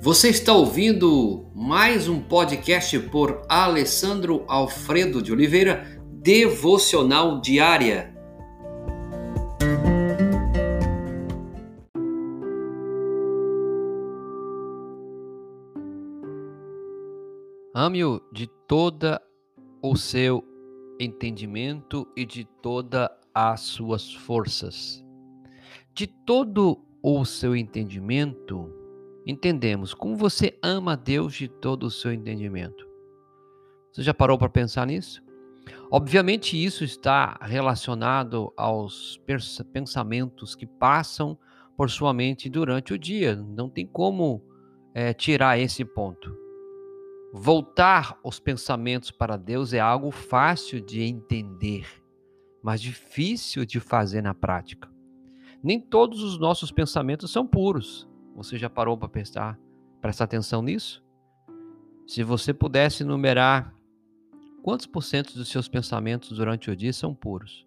Você está ouvindo mais um podcast por Alessandro Alfredo de Oliveira, Devocional Diária. Ame-o de toda o seu entendimento e de toda as suas forças. De todo o seu entendimento, entendemos como você ama a Deus de todo o seu entendimento. Você já parou para pensar nisso? Obviamente, isso está relacionado aos pensamentos que passam por sua mente durante o dia. Não tem como é, tirar esse ponto. Voltar os pensamentos para Deus é algo fácil de entender, mas difícil de fazer na prática. Nem todos os nossos pensamentos são puros. Você já parou para prestar, prestar atenção nisso? Se você pudesse numerar quantos por cento dos seus pensamentos durante o dia são puros?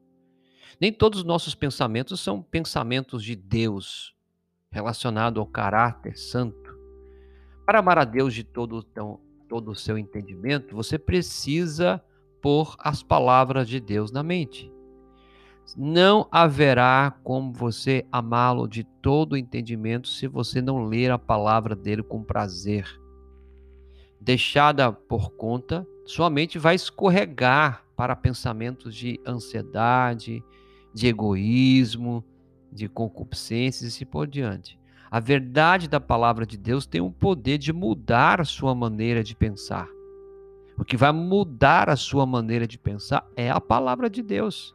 Nem todos os nossos pensamentos são pensamentos de Deus, relacionado ao caráter santo. Para amar a Deus de todo, todo o seu entendimento, você precisa pôr as palavras de Deus na mente. Não haverá como você amá-lo de todo entendimento se você não ler a palavra dele com prazer. Deixada por conta, sua mente vai escorregar para pensamentos de ansiedade, de egoísmo, de concupiscências e assim por diante. A verdade da palavra de Deus tem o poder de mudar a sua maneira de pensar. O que vai mudar a sua maneira de pensar é a palavra de Deus.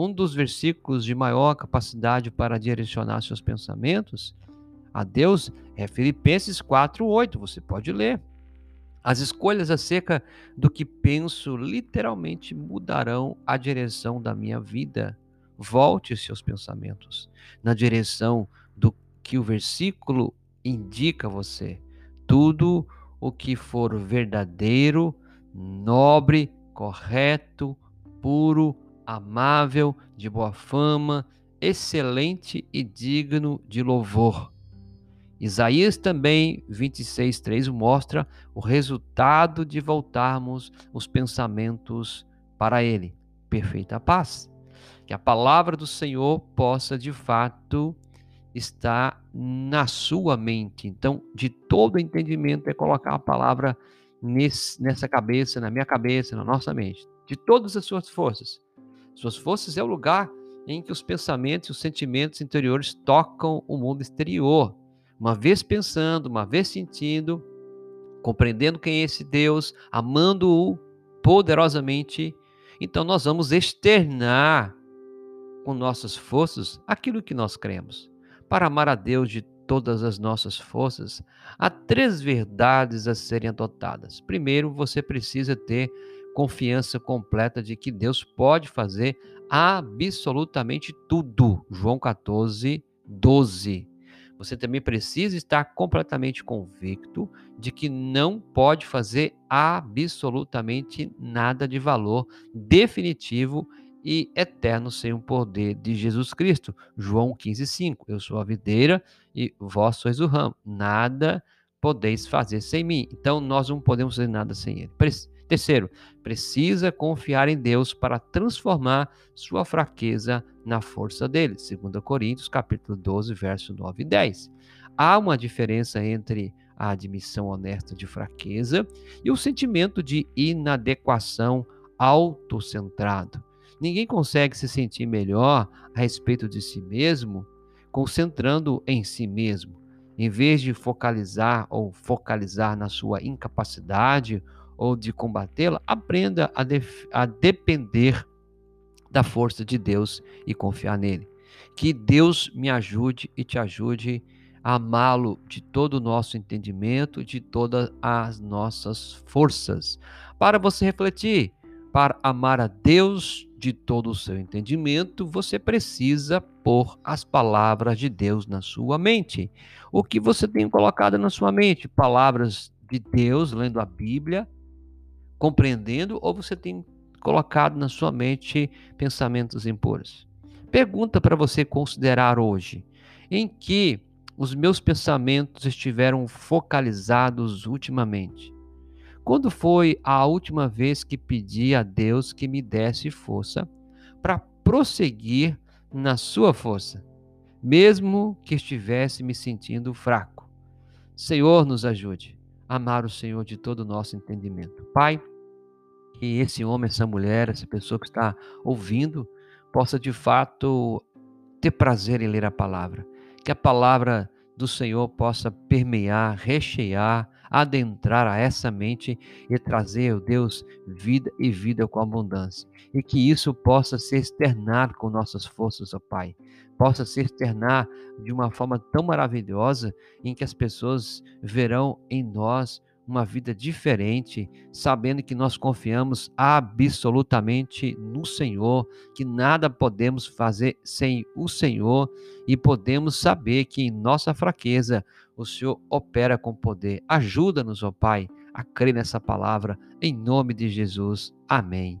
Um dos versículos de maior capacidade para direcionar seus pensamentos a Deus é Filipenses 4:8. Você pode ler. As escolhas acerca do que penso literalmente mudarão a direção da minha vida. Volte seus pensamentos na direção que o versículo indica a você. Tudo o que for verdadeiro, nobre, correto, puro, amável, de boa fama, excelente e digno de louvor. Isaías também 26:3 mostra o resultado de voltarmos os pensamentos para ele, perfeita paz. Que a palavra do Senhor possa de fato está na sua mente. Então, de todo entendimento é colocar a palavra nesse, nessa cabeça, na minha cabeça, na nossa mente. De todas as suas forças. Suas forças é o lugar em que os pensamentos e os sentimentos interiores tocam o mundo exterior. Uma vez pensando, uma vez sentindo, compreendendo quem é esse Deus, amando-o poderosamente, então nós vamos externar com nossas forças aquilo que nós cremos. Para amar a Deus de todas as nossas forças, há três verdades a serem adotadas. Primeiro, você precisa ter confiança completa de que Deus pode fazer absolutamente tudo. João 14, 12. Você também precisa estar completamente convicto de que não pode fazer absolutamente nada de valor definitivo e eterno sem o poder de Jesus Cristo. João 15:5. Eu sou a videira e vós sois o ramo. Nada podeis fazer sem mim. Então nós não podemos fazer nada sem ele. Terceiro, precisa confiar em Deus para transformar sua fraqueza na força dele. 2 Coríntios, capítulo 12, verso 9 e 10. Há uma diferença entre a admissão honesta de fraqueza e o sentimento de inadequação autocentrado. Ninguém consegue se sentir melhor a respeito de si mesmo concentrando em si mesmo. Em vez de focalizar ou focalizar na sua incapacidade ou de combatê-la, aprenda a, a depender da força de Deus e confiar nele. Que Deus me ajude e te ajude a amá-lo de todo o nosso entendimento, de todas as nossas forças. Para você refletir, para amar a Deus de todo o seu entendimento, você precisa pôr as palavras de Deus na sua mente. O que você tem colocado na sua mente? Palavras de Deus, lendo a Bíblia, compreendendo, ou você tem colocado na sua mente pensamentos impuros? Pergunta para você considerar hoje: em que os meus pensamentos estiveram focalizados ultimamente? Quando foi a última vez que pedi a Deus que me desse força para prosseguir na sua força, mesmo que estivesse me sentindo fraco? Senhor, nos ajude amar o Senhor de todo o nosso entendimento. Pai, que esse homem, essa mulher, essa pessoa que está ouvindo, possa de fato ter prazer em ler a palavra que a palavra do Senhor possa permear, rechear, adentrar a essa mente e trazer, oh Deus, vida e vida com abundância. E que isso possa se externar com nossas forças, ó oh Pai. Possa se externar de uma forma tão maravilhosa em que as pessoas verão em nós uma vida diferente, sabendo que nós confiamos absolutamente no Senhor, que nada podemos fazer sem o Senhor e podemos saber que em nossa fraqueza o Senhor opera com poder. Ajuda-nos, ó Pai, a crer nessa palavra, em nome de Jesus. Amém.